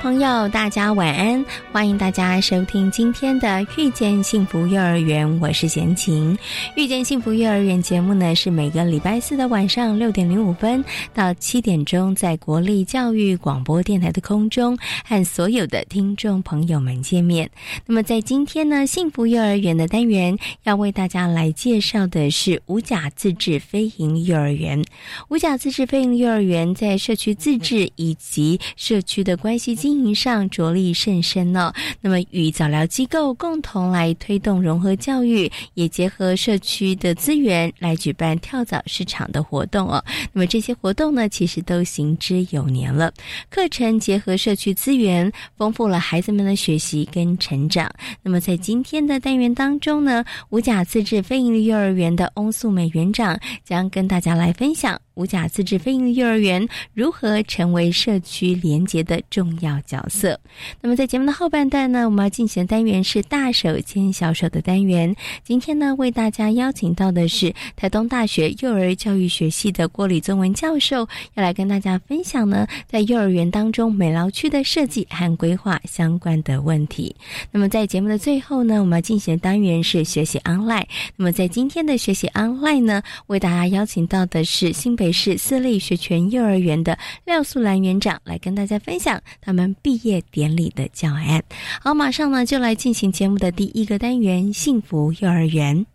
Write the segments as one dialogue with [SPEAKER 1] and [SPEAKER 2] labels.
[SPEAKER 1] 朋友，大家晚安！欢迎大家收听今天的《遇见幸福幼儿园》，我是贤琴。《遇见幸福幼儿园》节目呢，是每个礼拜四的晚上六点零五分到七点钟，在国立教育广播电台的空中和所有的听众朋友们见面。那么，在今天呢，幸福幼儿园的单元要为大家来介绍的是五甲自治非营幼儿园。五甲自治非营幼儿园在社区自治以及社区的关系经。经营上着力甚深呢。那么与早疗机构共同来推动融合教育，也结合社区的资源来举办跳蚤市场的活动哦。那么这些活动呢，其实都行之有年了。课程结合社区资源，丰富了孩子们的学习跟成长。那么在今天的单元当中呢，五甲自治非营利幼儿园的翁素美园长将跟大家来分享。五甲自治非营幼儿园如何成为社区连结的重要角色？那么在节目的后半段呢，我们要进行的单元是大手牵小手的单元。今天呢，为大家邀请到的是台东大学幼儿教育学系的郭李宗文教授，要来跟大家分享呢，在幼儿园当中美劳区的设计和规划相关的问题。那么在节目的最后呢，我们要进行的单元是学习 online。那么在今天的学习 online 呢，为大家邀请到的是新北。是私立学全幼儿园的廖素兰园长来跟大家分享他们毕业典礼的教案。好，马上呢就来进行节目的第一个单元——幸福幼儿园。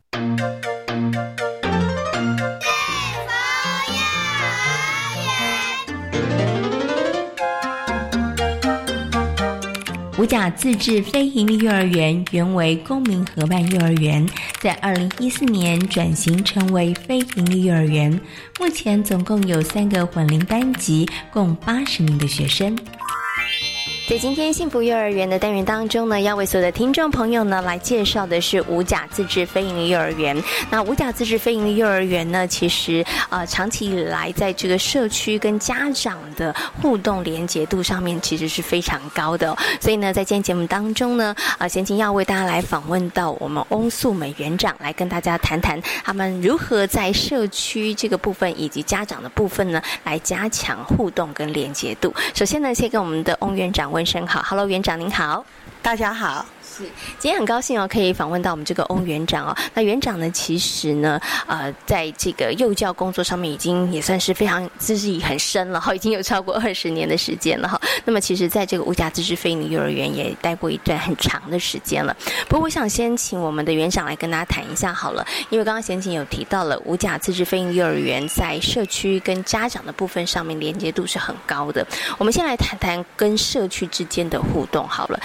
[SPEAKER 1] 五甲自治非营利幼儿园原为公民合办幼儿园，在二零一四年转型成为非营利幼儿园。目前总共有三个混龄班级，共八十名的学生。在今天幸福幼儿园的单元当中呢，要为所有的听众朋友呢来介绍的是五甲自治非营幼儿园。那五甲自治非营幼儿园呢，其实呃长期以来在这个社区跟家长的互动连结度上面，其实是非常高的。所以呢，在今天节目当中呢，啊，贤琴要为大家来访问到我们翁素美园长，来跟大家谈谈他们如何在社区这个部分以及家长的部分呢，来加强互动跟连结度。首先呢，先跟我们的翁园长。问声好，Hello，园长您好，
[SPEAKER 2] 大家好。
[SPEAKER 1] 今天很高兴哦，可以访问到我们这个翁园长哦。那园长呢，其实呢，呃，在这个幼教工作上面，已经也算是非常资历很深了哈，已经有超过二十年的时间了哈。那么，其实在这个无价资质非营幼儿园也待过一段很长的时间了。不过，我想先请我们的园长来跟大家谈一下好了，因为刚刚贤琴有提到了无价资质非营幼儿园在社区跟家长的部分上面连接度是很高的。我们先来谈谈跟社区之间的互动好了。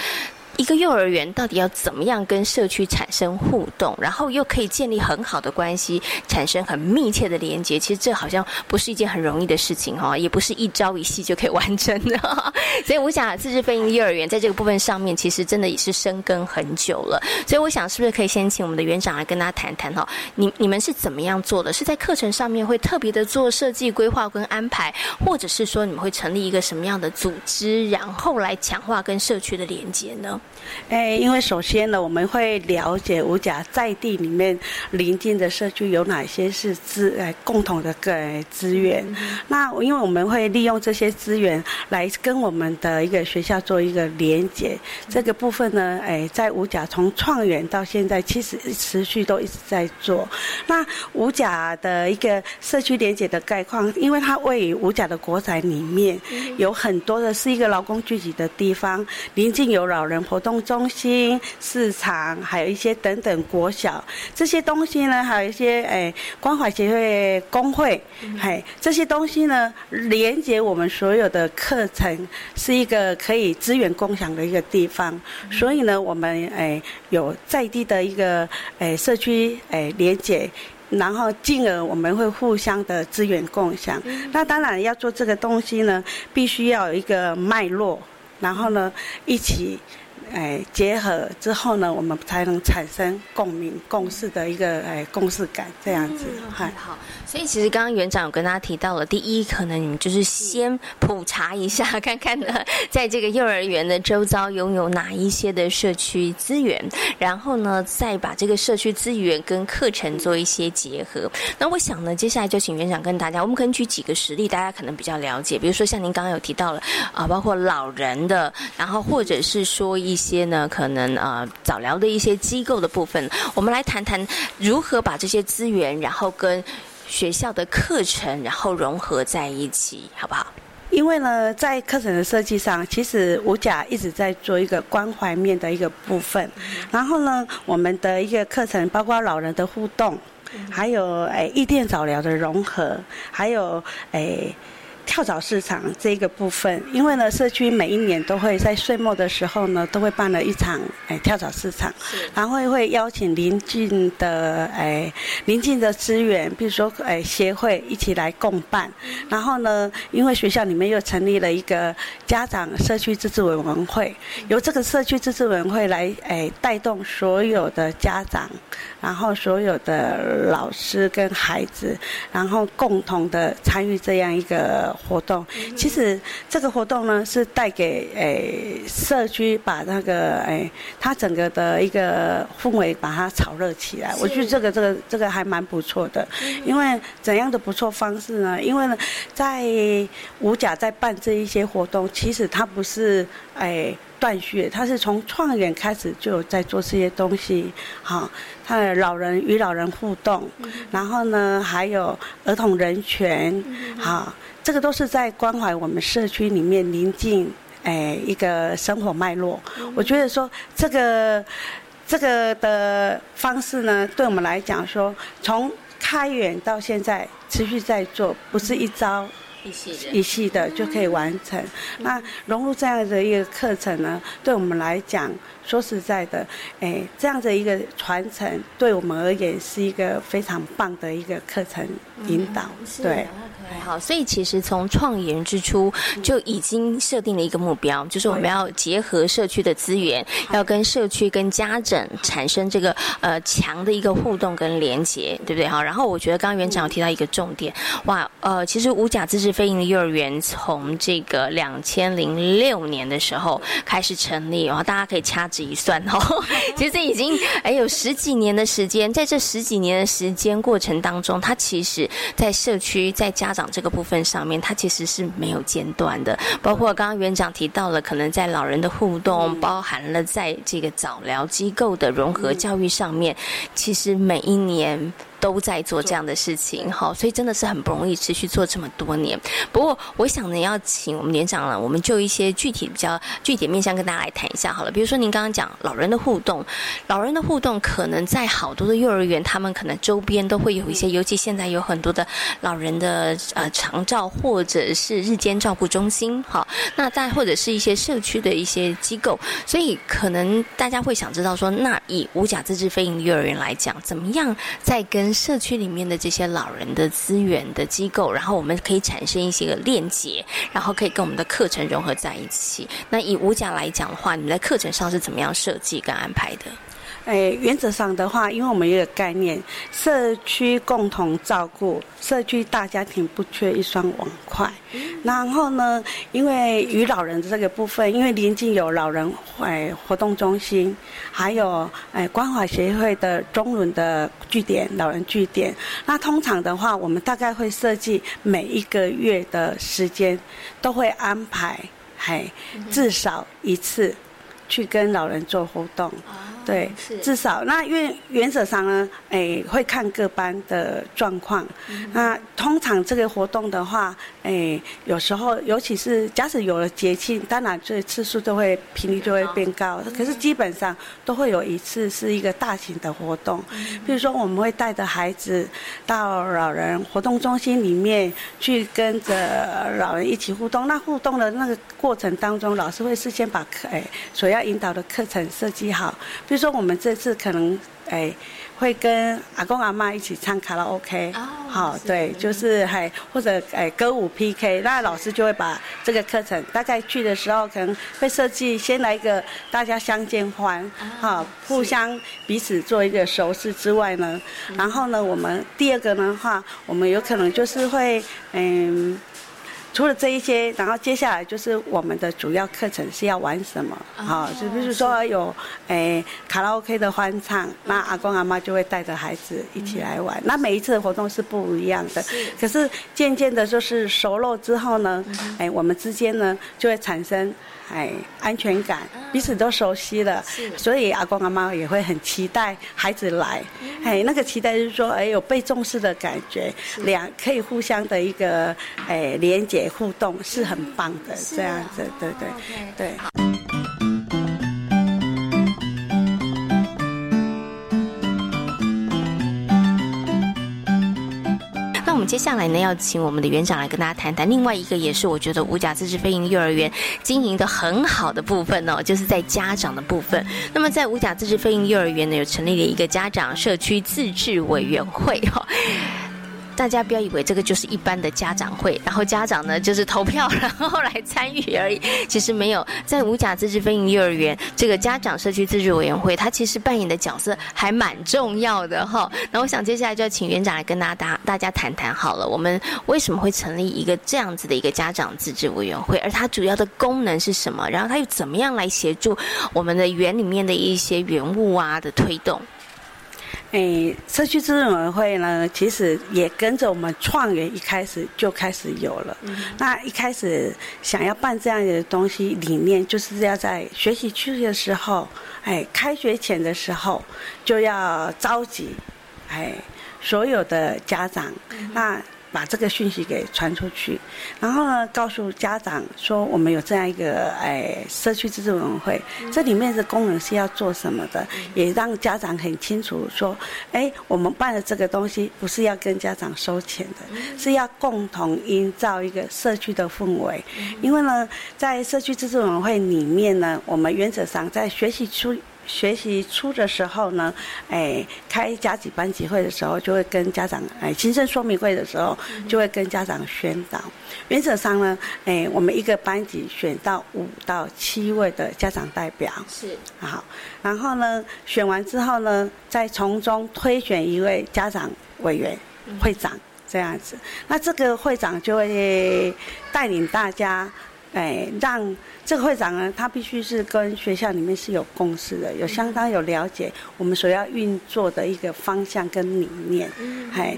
[SPEAKER 1] 一个幼儿园到底要怎么样跟社区产生互动，然后又可以建立很好的关系，产生很密切的连接？其实这好像不是一件很容易的事情哈，也不是一朝一夕就可以完成的。所以我想，自治飞鹰幼儿园在这个部分上面，其实真的也是深耕很久了。所以我想，是不是可以先请我们的园长来跟大家谈谈哈？你你们是怎么样做的？是在课程上面会特别的做设计规划跟安排，或者是说你们会成立一个什么样的组织，然后来强化跟社区的连接呢？
[SPEAKER 2] 诶，因为首先呢，我们会了解五甲在地里面邻近的社区有哪些是资哎共同的个资源。那因为我们会利用这些资源来跟我们的一个学校做一个连接。这个部分呢，哎，在五甲从创园到现在，其实持续都一直在做。那五甲的一个社区连接的概况，因为它位于五甲的国宅里面，有很多的是一个劳工聚集的地方，邻近有老人婆。动中心、市场，还有一些等等国小这些东西呢，还有一些诶关怀协会工会，嘿，这些东西呢，连接我们所有的课程，是一个可以资源共享的一个地方。所以呢，我们诶有在地的一个诶社区诶连接。然后进而我们会互相的资源共享。那当然要做这个东西呢，必须要有一个脉络，然后呢一起。哎，结合之后呢，我们才能产生共鸣、共识的一个哎共识感，这样子。
[SPEAKER 3] 好，所以其实刚刚园长有跟大家提到了，第一，可能你们就是先普查一下，看看呢，在这个幼儿园的周遭拥有哪一些的社区资源，然后呢，再把这个社区资源跟课程做一些结合。那我想呢，接下来就请园长跟大家，我们可能举几个实例，大家可能比较了解。比如说像您刚刚有提到了啊，包括老人的，然后或者是说一。些呢，可能呃早疗的一些机构的部分，我们来谈谈如何把这些资源，然后跟学校的课程，然后融合在一起，好不好？
[SPEAKER 2] 因为呢，在课程的设计上，其实吴甲一直在做一个关怀面的一个部分。然后呢，我们的一个课程包括老人的互动，还有诶异电早疗的融合，还有诶。跳蚤市场这个部分，因为呢，社区每一年都会在岁末的时候呢，都会办了一场诶跳蚤市场，然后会邀请邻近的诶邻近的资源，比如说诶协会一起来共办。然后呢，因为学校里面又成立了一个家长社区自治委员会，由这个社区自治委员会来诶带动所有的家长，然后所有的老师跟孩子，然后共同的参与这样一个。活动其实这个活动呢，是带给诶社区把那个诶它整个的一个氛围把它炒热起来。我觉得这个这个这个还蛮不错的。因为怎样的不错方式呢？因为呢，在五甲在办这一些活动，其实它不是诶断续，它是从创园开始就有在做这些东西。好，他的老人与老人互动，然后呢还有儿童人权，好。这个都是在关怀我们社区里面临近诶一个生活脉络。我觉得说这个这个的方式呢，对我们来讲说，从开源到现在持续在做，不是一朝
[SPEAKER 3] 一夕的
[SPEAKER 2] 一系的就可以完成。那融入这样的一个课程呢，对我们来讲，说实在的，哎，这样的一个传承，对我们而言是一个非常棒的一个课程引导，对。
[SPEAKER 3] 好，所以其实从创研之初就已经设定了一个目标，就是我们要结合社区的资源，要跟社区跟家长产生这个呃强的一个互动跟连接，对不对？哈，然后我觉得刚刚园长有提到一个重点，哇，呃，其实五甲自治非营利幼儿园从这个两千零六年的时候开始成立，然后大家可以掐指一算哦，其实已经哎有十几年的时间，在这十几年的时间过程当中，它其实在社区在家长。这个部分上面，它其实是没有间断的。包括刚刚园长提到了，可能在老人的互动，包含了在这个早疗机构的融合教育上面，其实每一年。都在做这样的事情，好，所以真的是很不容易持续做这么多年。不过，我想呢，要请我们年长了，我们就一些具体比较具体面向跟大家来谈一下好了。比如说，您刚刚讲老人的互动，老人的互动可能在好多的幼儿园，他们可能周边都会有一些，尤其现在有很多的老人的呃长照或者是日间照顾中心，好，那再或者是一些社区的一些机构，所以可能大家会想知道说，那以无甲自治非营幼儿园来讲，怎么样在跟社区里面的这些老人的资源的机构，然后我们可以产生一些个链接，然后可以跟我们的课程融合在一起。那以五甲来讲的话，你们在课程上是怎么样设计跟安排的？
[SPEAKER 2] 诶，原则上的话，因为我们有个概念，社区共同照顾，社区大家庭不缺一双碗筷。然后呢，因为与老人的这个部分，因为临近有老人诶活动中心，还有诶关怀协会的中伦的据点，老人据点。那通常的话，我们大概会设计每一个月的时间，都会安排，嘿，至少一次去跟老人做活动。对，至少那因为原则上呢，哎，会看各班的状况。那通常这个活动的话，哎，有时候尤其是假使有了节庆，当然这次数就会频率就会变高。可是基本上都会有一次是一个大型的活动，比如说我们会带着孩子到老人活动中心里面去跟着老人一起互动。那互动的那个过程当中，老师会事先把课哎所要引导的课程设计好。比如说我们这次可能哎。会跟阿公阿妈一起唱卡拉 OK，好，对，就是还或者哎歌舞 PK，那老师就会把这个课程大概去的时候可能会设计先来一个大家相见欢，好，互相彼此做一个熟识之外呢，然后呢，我们第二个的话，我们有可能就是会嗯。除了这一些，然后接下来就是我们的主要课程是要玩什么？啊，就比如说有诶卡拉 OK 的欢唱，那阿公阿妈就会带着孩子一起来玩。那每一次的活动是不一样的，可是渐渐的，就是熟络之后呢，哎，我们之间呢就会产生。哎，安全感，彼此都熟悉了，所以阿公阿妈也会很期待孩子来。哎，那个期待就是说，哎，有被重视的感觉，两可以互相的一个哎连接互动，是很棒的。这样子，对对对。
[SPEAKER 1] 我们接下来呢，要请我们的园长来跟大家谈谈另外一个，也是我觉得五甲自治飞行幼儿园经营的很好的部分哦，就是在家长的部分。那么在五甲自治飞行幼儿园呢，有成立了一个家长社区自治委员会哈。大家不要以为这个就是一般的家长会，然后家长呢就是投票，然后来参与而已。其实没有，在五甲自治飞行幼儿园这个家长社区自治委员会，它其实扮演的角色还蛮重要的哈。那我想接下来就要请园长来跟大家大家谈谈好了，我们为什么会成立一个这样子的一个家长自治委员会，而它主要的功能是什么？然后它又怎么样来协助我们的园里面的一些园务啊的推动？
[SPEAKER 2] 诶，社区资委员会呢，其实也跟着我们创园一开始就开始有了。那一开始想要办这样的东西，理念就是要在学习区的时候，哎，开学前的时候就要召集，哎，所有的家长，那。把这个讯息给传出去，然后呢，告诉家长说我们有这样一个哎社区自治委员会，这里面的功能是要做什么的，也让家长很清楚说，哎，我们办的这个东西不是要跟家长收钱的，是要共同营造一个社区的氛围。因为呢，在社区自治委员会里面呢，我们原则上在学习出。学习初的时候呢，哎，开家级班级会的时候，就会跟家长哎，新生说明会的时候，就会跟家长宣导。原则上呢，哎，我们一个班级选到五到七位的家长代表，
[SPEAKER 1] 是
[SPEAKER 2] 好，然后呢，选完之后呢，再从中推选一位家长委员会长这样子。那这个会长就会带领大家。哎，让这个会长呢，他必须是跟学校里面是有共识的，有相当有了解我们所要运作的一个方向跟理念。哎，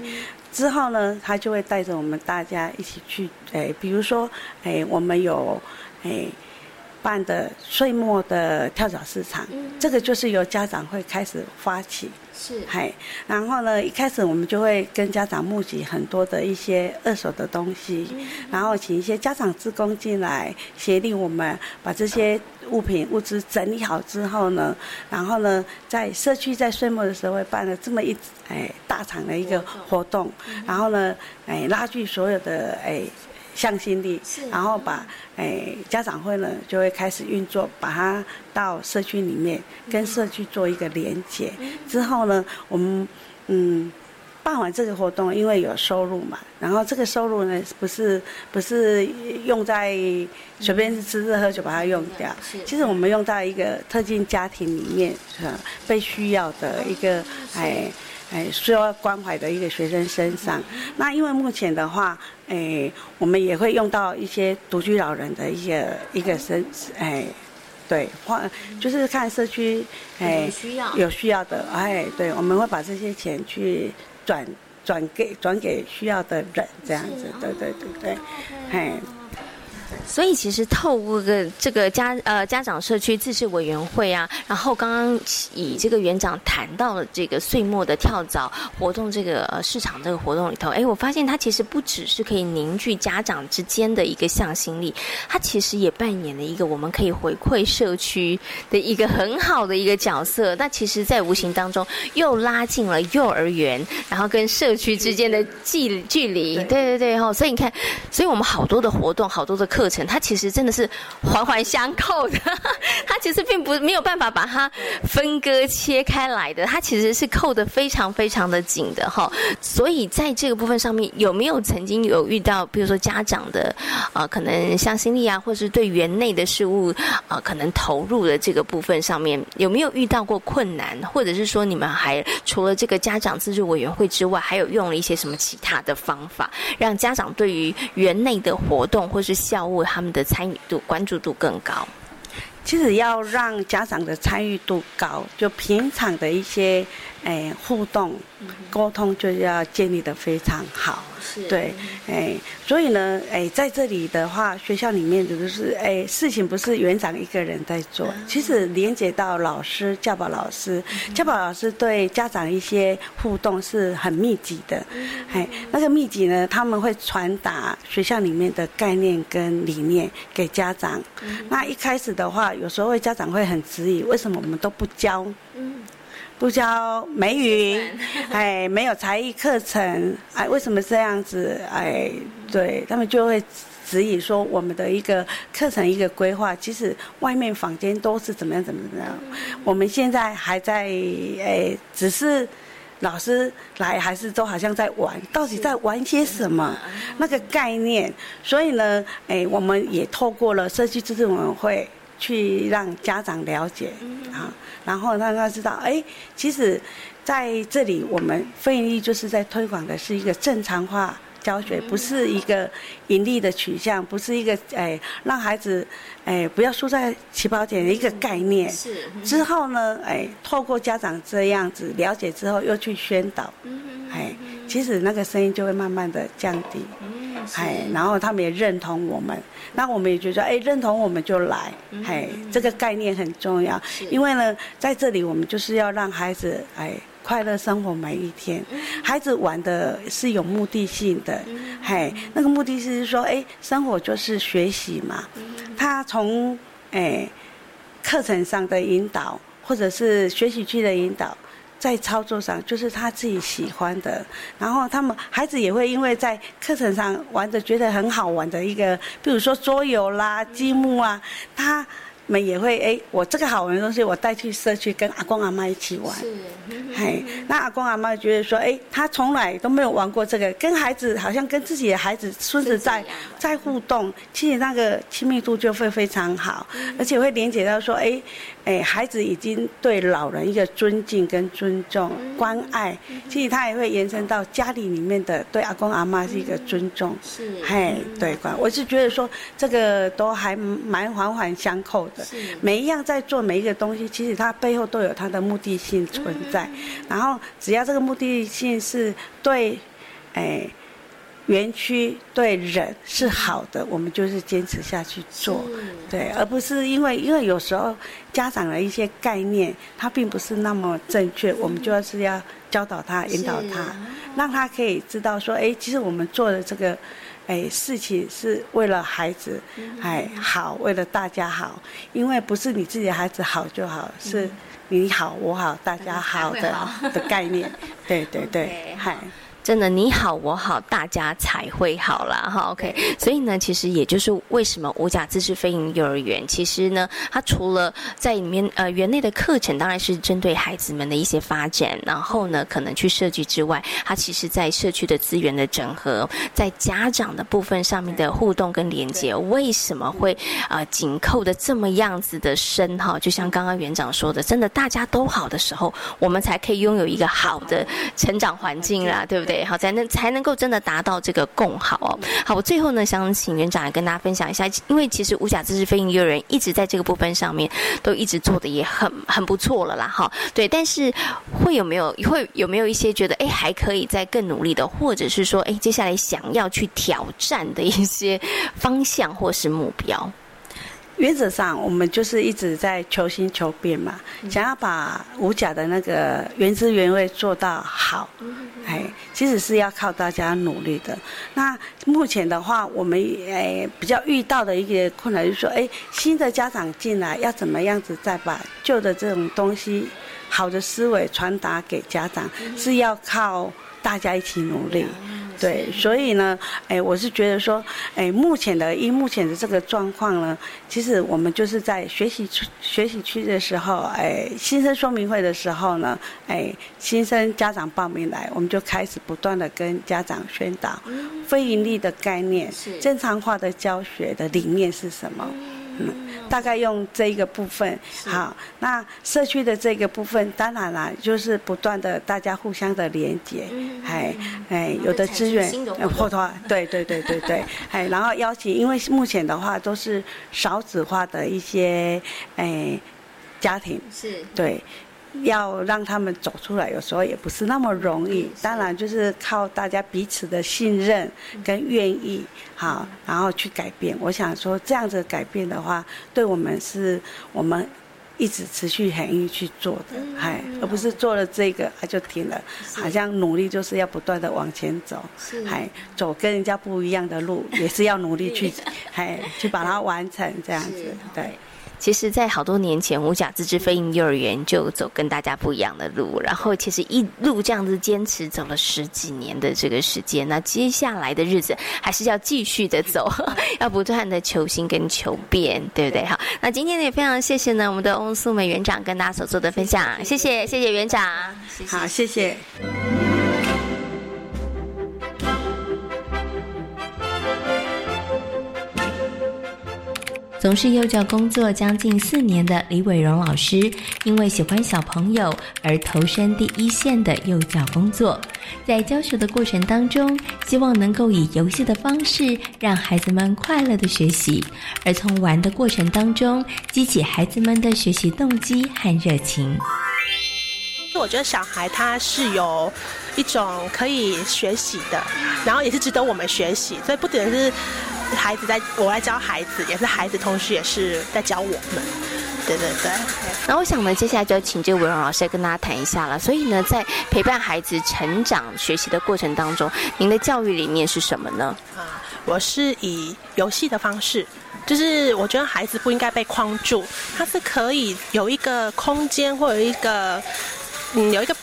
[SPEAKER 2] 之后呢，他就会带着我们大家一起去，哎，比如说，哎，我们有，哎。办的岁末的跳蚤市场，这个就是由家长会开始发起，
[SPEAKER 1] 是，
[SPEAKER 2] 嗨，然后呢，一开始我们就会跟家长募集很多的一些二手的东西，然后请一些家长职工进来协力我们把这些物品物资整理好之后呢，然后呢，在社区在岁末的时候会办了这么一哎大场的一个活动，然后呢，哎拉聚所有的哎。向心力，然后把诶家长会呢就会开始运作，把它到社区里面跟社区做一个连接。之后呢，我们嗯办完这个活动，因为有收入嘛，然后这个收入呢不是不是用在随便吃吃喝酒把它用掉，其实我们用在一个特定家庭里面被需要的一个哎。哎，需要关怀的一个学生身上。那因为目前的话，哎，我们也会用到一些独居老人的一些一个身，哎，对，换就是看社区，
[SPEAKER 1] 哎，需要
[SPEAKER 2] 有需要的，哎，对，我们会把这些钱去转转给转给需要的人，这样子，对对对对，哎。
[SPEAKER 3] 所以其实透过个这个家呃家长社区自治委员会啊，然后刚刚以这个园长谈到了这个岁末的跳蚤活动这个呃市场这个活动里头，哎，我发现它其实不只是可以凝聚家长之间的一个向心力，它其实也扮演了一个我们可以回馈社区的一个很好的一个角色。那其实，在无形当中又拉近了幼儿园，然后跟社区之间的距距离。对对对哈，所以你看，所以我们好多的活动，好多的课程。它其实真的是环环相扣的，它其实并不没有办法把它分割切开来的，它其实是扣的非常非常的紧的哈。所以在这个部分上面，有没有曾经有遇到，比如说家长的啊，可能向心力啊，或是对园内的事物啊，可能投入的这个部分上面，有没有遇到过困难，或者是说你们还除了这个家长自治委员会之外，还有用了一些什么其他的方法，让家长对于园内的活动或是校？他们的参与度、关注度更高。
[SPEAKER 2] 其实要让家长的参与度高，就平常的一些诶互动、沟通就要建立的非常好。对，哎，所以呢，哎，在这里的话，学校里面就是，哎，事情不是园长一个人在做，其实连接到老师、教保老师，教保老师对家长一些互动是很密集的，哎，那个密集呢，他们会传达学校里面的概念跟理念给家长。那一开始的话，有时候会家长会很质疑，为什么我们都不教？不教美语，哎，没有才艺课程，哎，为什么这样子？哎，对他们就会质疑说，我们的一个课程一个规划，其实外面坊间都是怎么样怎么样，我们现在还在，哎，只是老师来，还是都好像在玩，到底在玩些什么？那个概念，所以呢，哎，我们也透过了社区自治委员会。去让家长了解啊，然后让他知道，哎，其实在这里我们非营利就是在推广的是一个正常化教学，不是一个盈利的取向，不是一个哎让孩子哎不要输在起跑点的一个概念。是之后呢，哎，透过家长这样子了解之后，又去宣导，哎，其实那个声音就会慢慢的降低。哎，然后他们也认同我们，那我们也觉得，哎，认同我们就来，哎，这个概念很重要，因为呢，在这里我们就是要让孩子，哎，快乐生活每一天。孩子玩的是有目的性的，哎，那个目的是说，哎，生活就是学习嘛，他从哎课程上的引导，或者是学习区的引导。在操作上，就是他自己喜欢的，然后他们孩子也会因为在课程上玩的觉得很好玩的一个，比如说桌游啦、积木啊，他。们也会哎，我这个好玩的东西，我带去社区跟阿公阿妈一起玩。是，嘿，那阿公阿妈觉得说，哎，他从来都没有玩过这个，跟孩子好像跟自己的孩子孙子在在互动，其实那个亲密度就会非常好，而且会连接到说，哎，哎，孩子已经对老人一个尊敬跟尊重、关爱，其实他也会延伸到家里里面的对阿公阿妈是一个尊重。是，嘿，对关，我是觉得说这个都还蛮环环相扣的。每一样在做每一个东西，其实它背后都有它的目的性存在。然后只要这个目的性是对，哎，园区对人是好的，我们就是坚持下去做，对，而不是因为因为有时候家长的一些概念他并不是那么正确，我们就要是要教导他、引导他，让他可以知道说，哎，其实我们做的这个。哎，事情是为了孩子，哎好，为了大家好，因为不是你自己的孩子好就好，是你好我好大家好的的概念，对对对，嗨。
[SPEAKER 3] 真的你好我好大家才会好啦。哈 OK，所以呢，其实也就是为什么五甲自治飞行幼儿园，其实呢，它除了在里面呃园内的课程当然是针对孩子们的一些发展，然后呢可能去设计之外，它其实在社区的资源的整合，在家长的部分上面的互动跟连接，为什么会呃紧扣的这么样子的深哈？就像刚刚园长说的，真的大家都好的时候，我们才可以拥有一个好的成长环境啦，对不对？对，好才能才能够真的达到这个共好哦。好，我最后呢想请园长来跟大家分享一下，因为其实五甲知识飞行幼儿园一直在这个部分上面都一直做的也很很不错了啦，哈，对，但是会有没有会有没有一些觉得哎还可以再更努力的，或者是说哎接下来想要去挑战的一些方向或是目标？
[SPEAKER 2] 原则上，我们就是一直在求新求变嘛，想要把五甲的那个原汁原味做到好，哎，其实是要靠大家努力的。那目前的话，我们诶比较遇到的一个困难就是说，哎，新的家长进来要怎么样子再把旧的这种东西、好的思维传达给家长，是要靠大家一起努力。对，所以呢，哎，我是觉得说，哎，目前的以目前的这个状况呢，其实我们就是在学习区学习区的时候，哎，新生说明会的时候呢，哎，新生家长报名来，我们就开始不断的跟家长宣导非盈利的概念，正常化的教学的理念是什么。嗯，大概用这一个部分，好，那社区的这个部分，当然啦，就是不断的大家互相的连接，哎哎，有的资源，或者对对对对对，哎，然后邀请，因为目前的话都是少子化的一些哎家庭，
[SPEAKER 3] 是。
[SPEAKER 2] 对。要让他们走出来，有时候也不是那么容易。当然，就是靠大家彼此的信任跟愿意，好，然后去改变。我想说，这样子改变的话，对我们是我们一直持续很愿意去做的，哎，而不是做了这个他就停了。好像努力就是要不断的往前走，哎，走跟人家不一样的路，也是要努力去，哎，去把它完成这样子，对。
[SPEAKER 3] 其实，在好多年前，五甲自治飞鹰幼儿园就走跟大家不一样的路，然后其实一路这样子坚持走了十几年的这个时间。那接下来的日子还是要继续的走，要不断的求新跟求变，对不对？好，那今天呢也非常谢谢呢我们的翁素美园长跟大家所做的分享，谢谢谢谢园长，
[SPEAKER 2] 好谢谢。
[SPEAKER 3] 从事幼教工作将近四年的李伟荣老师，因为喜欢小朋友而投身第一线的幼教工作。在教学的过程当中，希望能够以游戏的方式让孩子们快乐的学习，而从玩的过程当中激起孩子们的学习动机和热情。
[SPEAKER 4] 我觉得小孩他是有一种可以学习的，然后也是值得我们学习，所以不仅是。孩子在，我来教孩子，也是孩子，同时也是在教我们。对对对。
[SPEAKER 3] 那我想呢，接下来就要请这个文荣老师来跟大家谈一下了。所以呢，在陪伴孩子成长、学习的过程当中，您的教育理念是什么呢？啊，
[SPEAKER 4] 我是以游戏的方式，就是我觉得孩子不应该被框住，他是可以有一个空间或有一个，嗯，有一个。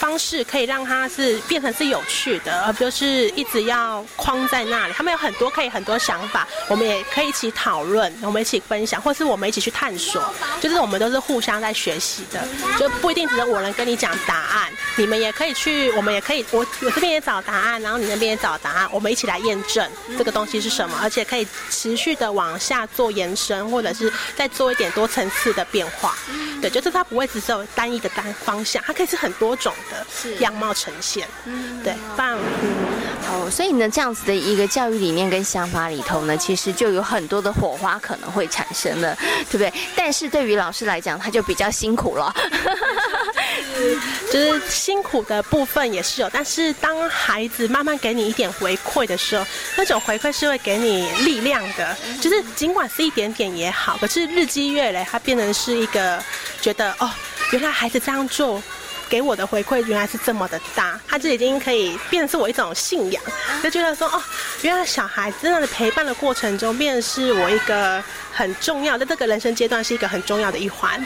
[SPEAKER 4] 方式可以让他是变成是有趣的，而不是一直要框在那里。他们有很多可以很多想法，我们也可以一起讨论，我们一起分享，或是我们一起去探索。就是我们都是互相在学习的，就不一定只是我能跟你讲答案，你们也可以去，我们也可以，我我这边也找答案，然后你那边也找答案，我们一起来验证这个东西是什么，而且可以持续的往下做延伸，或者是再做一点多层次的变化。对，就是它不会只是有单一的单方向，它可以是很多种。的样貌呈现，嗯，对，棒，嗯，
[SPEAKER 3] 好，所以呢，这样子的一个教育理念跟想法里头呢，其实就有很多的火花可能会产生了，对不对？但是对于老师来讲，他就比较辛苦了，
[SPEAKER 4] 就是辛苦的部分也是有，但是当孩子慢慢给你一点回馈的时候，那种回馈是会给你力量的，就是尽管是一点点也好，可是日积月累，它变成是一个觉得哦，原来孩子这样做。给我的回馈原来是这么的大，他就已经可以变成是我一种信仰，就觉得说哦，原来小孩真的陪伴的过程中，变是我一个很重要，在这个人生阶段是一个很重要的一环。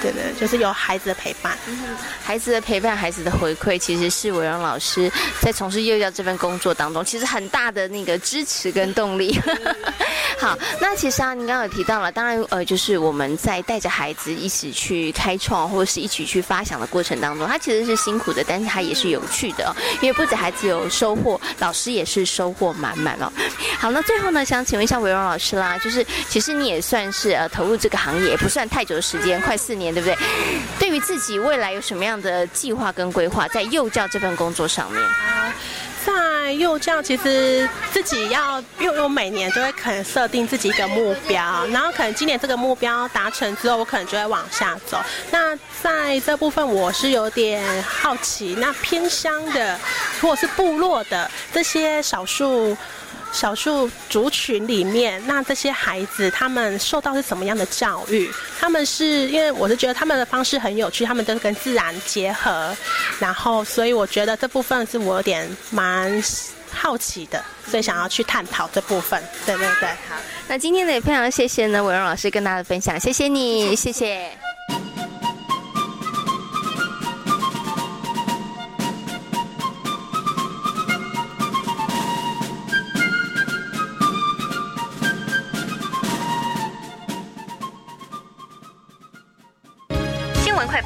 [SPEAKER 4] 对的，就是有孩子的陪伴，
[SPEAKER 3] 孩子的陪伴，孩子的回馈，其实是伟荣老师在从事幼教这份工作当中，其实很大的那个支持跟动力。好，那其实啊，您刚刚有提到了，当然呃，就是我们在带着孩子一起去开创，或者是一起去发想的过程当中，他其实是辛苦的，但是他也是有趣的，因为不止孩子有收获，老师也是收获满满哦。好，那最后呢，想请问一下伟荣老师啦，就是其实
[SPEAKER 1] 你也算是呃投入这个行业，也不算太久的时间，快四年，对不对？对于自己未来有什么样的计划跟规划，在幼教这份工作上面？
[SPEAKER 4] 在幼教其实自己要，因为我每年都会可能设定自己一个目标，然后可能今年这个目标达成之后，我可能就会往下走。那在这部分，我是有点好奇，那偏乡的或者是部落的这些少数。少数族群里面，那这些孩子他们受到是什么样的教育？他们是因为我是觉得他们的方式很有趣，他们都是跟自然结合，然后所以我觉得这部分是我有点蛮好奇的，所以想要去探讨这部分。对对对，
[SPEAKER 1] 好，那今天呢也非常谢谢呢伟荣老师跟大家的分享，谢谢你，谢谢。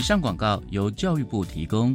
[SPEAKER 5] 以上广告由教育部提供。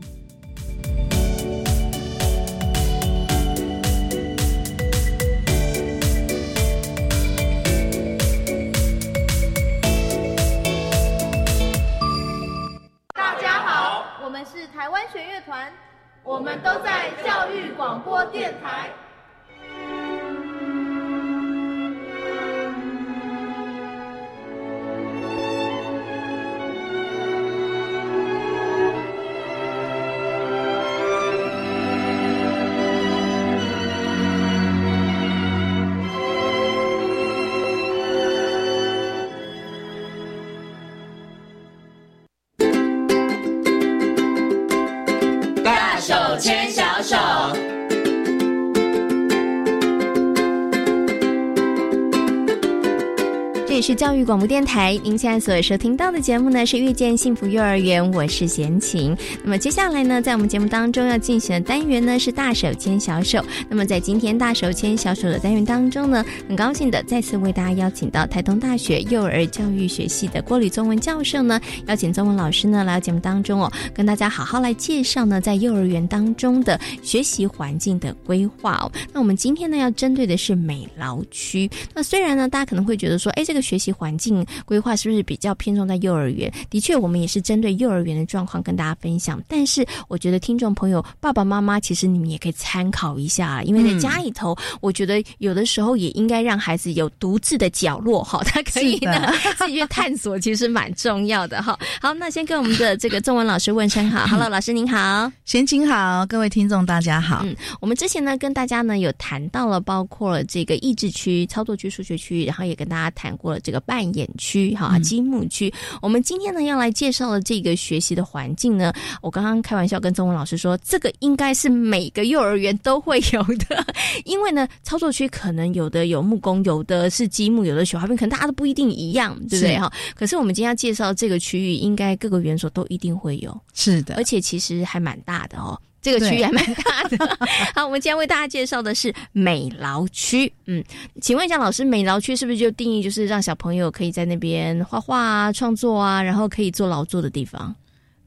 [SPEAKER 6] 教育广播电台，
[SPEAKER 1] 您现在所收听到的节目呢是遇见幸福幼儿园，我是贤琴。那么接下来呢，在我们节目当中要进行的单元呢是大手牵小手。那么在今天大手牵小手的单元当中呢，很高兴的再次为大家邀请到台东大学幼儿教育学系的郭吕宗文教授呢，邀请宗文老师呢来到节目当中哦，跟大家好好来介绍呢在幼儿园当中的学习环境的规划哦。那我们今天呢要针对的是美劳区。那虽然呢大家可能会觉得说，哎这个学习环境规划是不是比较偏重在幼儿园？的确，我们也是针对幼儿园的状况跟大家分享。但是，我觉得听众朋友、爸爸妈妈，其实你们也可以参考一下，因为在家里头，我觉得有的时候也应该让孩子有独自的角落，哈，他可以呢自己去探索，其实蛮重要的，哈。好，那先跟我们的这个中文老师问声好，Hello，老师您好，
[SPEAKER 7] 贤琴好，各位听众大家好。
[SPEAKER 1] 嗯，我们之前呢跟大家呢有谈到了，包括了这个益智区、操作区、数学区，然后也跟大家谈过了这个。扮演区哈，积木区。我们今天呢要来介绍的这个学习的环境呢，我刚刚开玩笑跟中文老师说，这个应该是每个幼儿园都会有的，因为呢，操作区可能有的有木工，有的是积木，有的雪花冰，可能大家都不一定一样，对不对哈？可是我们今天要介绍这个区域，应该各个园所都一定会有，
[SPEAKER 7] 是的，
[SPEAKER 1] 而且其实还蛮大的哦。这个区域还蛮大的。好，我们今天为大家介绍的是美劳区。嗯，请问一下老师，美劳区是不是就定义就是让小朋友可以在那边画画啊、创作啊，然后可以做劳作的地方？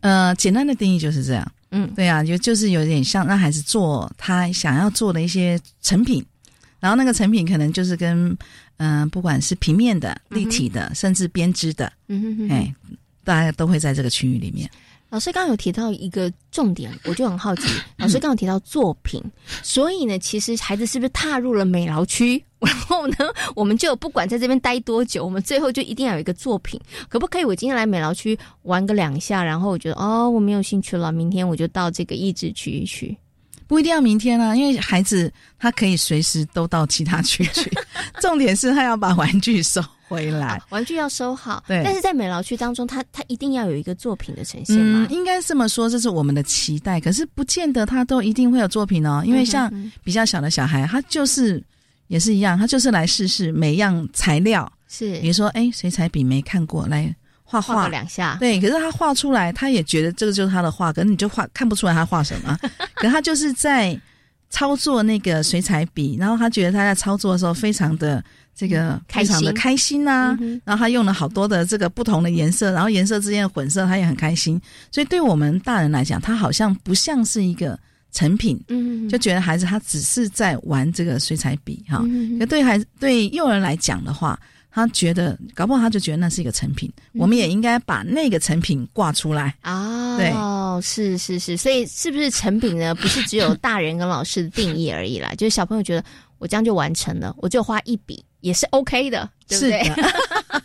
[SPEAKER 7] 呃，简单的定义就是这样。嗯，对啊，就就是有点像让孩子做他想要做的一些成品，然后那个成品可能就是跟嗯，不管是平面的、立体的，甚至编织的，嗯哼，哎，大家都会在这个区域里面。
[SPEAKER 1] 老师刚刚有提到一个重点，我就很好奇。老师刚刚提到作品，所以呢，其实孩子是不是踏入了美劳区，然后呢，我们就不管在这边待多久，我们最后就一定要有一个作品，可不可以？我今天来美劳区玩个两下，然后我觉得哦，我没有兴趣了，明天我就到这个益智区去。
[SPEAKER 7] 不一定要明天啊，因为孩子他可以随时都到其他区去。重点是他要把玩具收回来，
[SPEAKER 1] 玩具要收好。
[SPEAKER 7] 对，
[SPEAKER 1] 但是在美劳区当中，他他一定要有一个作品的呈现嘛？
[SPEAKER 7] 应该这么说，这是我们的期待。可是不见得他都一定会有作品哦，因为像比较小的小孩，他就是也是一样，他就是来试试每样材料。
[SPEAKER 1] 是，
[SPEAKER 7] 比如说，哎，水彩笔没看过来。画画
[SPEAKER 1] 两下，
[SPEAKER 7] 对，可是他画出来，他也觉得这个就是他的画，可是你就画看不出来他画什么。可他就是在操作那个水彩笔，然后他觉得他在操作的时候非常的这个非常的开心呐。然后他用了好多的这个不同的颜色，然后颜色之间的混色，他也很开心。所以对我们大人来讲，他好像不像是一个成品，嗯，就觉得孩子他只是在玩这个水彩笔哈。可对孩子对幼儿来讲的话。他觉得，搞不好他就觉得那是一个成品，我们也应该把那个成品挂出来
[SPEAKER 1] 啊。
[SPEAKER 7] 对，
[SPEAKER 1] 是是是，所以是不是成品呢？不是只有大人跟老师的定义而已啦，就是小朋友觉得我这样就完成了，我就花一笔也是 OK 的，对不对？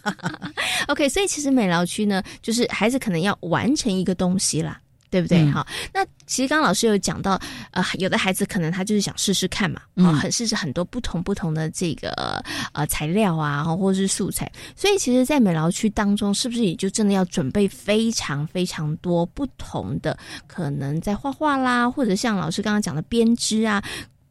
[SPEAKER 1] OK，所以其实美劳区呢，就是孩子可能要完成一个东西啦。对不对？好，那其实刚刚老师有讲到，呃，有的孩子可能他就是想试试看嘛，啊，很试试很多不同不同的这个呃材料啊，或者是素材。所以其实，在美劳区当中，是不是也就真的要准备非常非常多不同的可能在画画啦，或者像老师刚刚讲的编织啊，